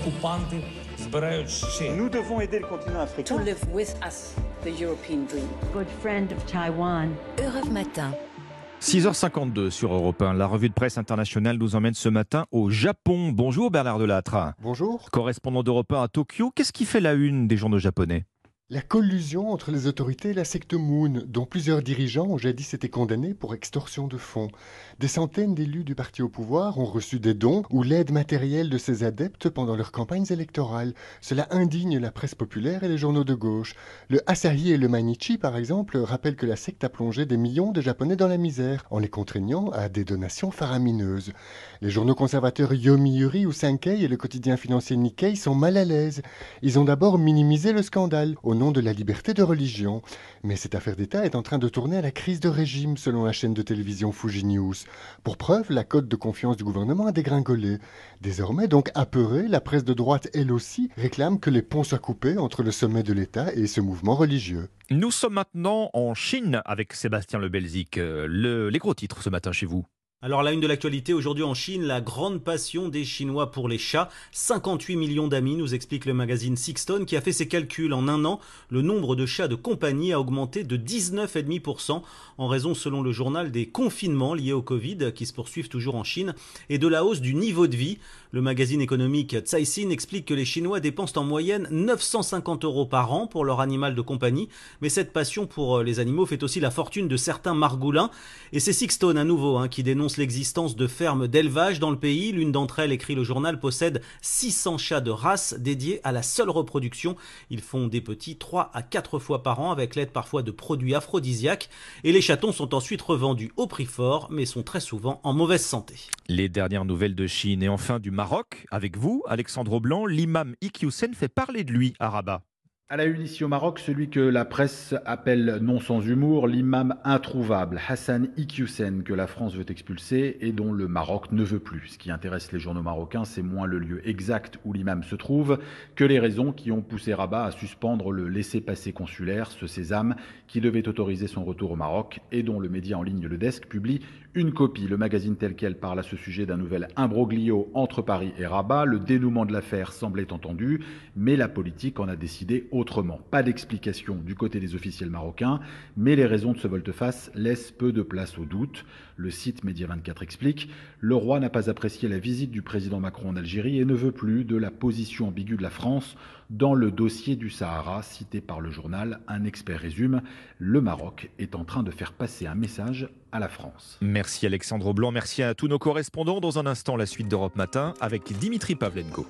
окупанти збирають ще. Nous devons aider le continent africain. to live with us the European dream. good friend of Taiwan. Europe Matin. 6h52 sur Europe 1. La revue de presse internationale nous emmène ce matin au Japon. Bonjour Bernard Delattre. Bonjour. Correspondant d'Europe 1 à Tokyo, qu'est-ce qui fait la une des journaux japonais La collusion entre les autorités et la secte Moon, dont plusieurs dirigeants ont jadis été condamnés pour extorsion de fonds. Des centaines d'élus du parti au pouvoir ont reçu des dons ou l'aide matérielle de ces adeptes pendant leurs campagnes électorales. Cela indigne la presse populaire et les journaux de gauche. Le Asahi et le Mainichi, par exemple, rappellent que la secte a plongé des millions de Japonais dans la misère en les contraignant à des donations faramineuses. Les journaux conservateurs Yomiuri ou Sankei et le quotidien financier Nikkei sont mal à l'aise. Ils ont d'abord minimisé le scandale de la liberté de religion. Mais cette affaire d'État est en train de tourner à la crise de régime selon la chaîne de télévision Fuji News. Pour preuve, la cote de confiance du gouvernement a dégringolé. Désormais, donc apeurée, la presse de droite, elle aussi, réclame que les ponts soient coupés entre le sommet de l'État et ce mouvement religieux. Nous sommes maintenant en Chine avec Sébastien Le Belzic. Euh, le- les gros titres ce matin chez vous. Alors la une de l'actualité aujourd'hui en Chine, la grande passion des Chinois pour les chats. 58 millions d'amis, nous explique le magazine Sixton qui a fait ses calculs en un an. Le nombre de chats de compagnie a augmenté de 19,5% en raison, selon le journal, des confinements liés au Covid qui se poursuivent toujours en Chine et de la hausse du niveau de vie. Le magazine économique Caixin explique que les Chinois dépensent en moyenne 950 euros par an pour leur animal de compagnie, mais cette passion pour euh, les animaux fait aussi la fortune de certains margoulins. Et c'est Sixton à nouveau hein, qui dénonce l'existence de fermes d'élevage dans le pays. L'une d'entre elles, écrit le journal, possède 600 chats de race dédiés à la seule reproduction. Ils font des petits 3 à 4 fois par an avec l'aide parfois de produits aphrodisiaques. Et les chatons sont ensuite revendus au prix fort, mais sont très souvent en mauvaise santé. Les dernières nouvelles de Chine et enfin du Maroc. Avec vous, Alexandre Blanc, l'imam Iqiyoussen fait parler de lui à Rabat. À la une ici au Maroc, celui que la presse appelle non sans humour l'imam introuvable, Hassan Iqiyoussen, que la France veut expulser et dont le Maroc ne veut plus. Ce qui intéresse les journaux marocains, c'est moins le lieu exact où l'imam se trouve que les raisons qui ont poussé Rabat à suspendre le laissez-passer consulaire, ce sésame qui devait autoriser son retour au Maroc et dont le média en ligne Le Desk publie une copie. Le magazine tel quel parle à ce sujet d'un nouvel imbroglio entre Paris et Rabat. Le dénouement de l'affaire semblait entendu, mais la politique en a décidé autrement. Pas d'explication du côté des officiels marocains, mais les raisons de ce volte-face laissent peu de place au doute. Le site Média 24 explique Le roi n'a pas apprécié la visite du président Macron en Algérie et ne veut plus de la position ambiguë de la France dans le dossier du Sahara, cité par le journal. Un expert résume Le Maroc est en train de faire passer un message à la France. Merci Alexandre Blanc, merci à tous nos correspondants. Dans un instant, la suite d'Europe Matin avec Dimitri Pavlenko.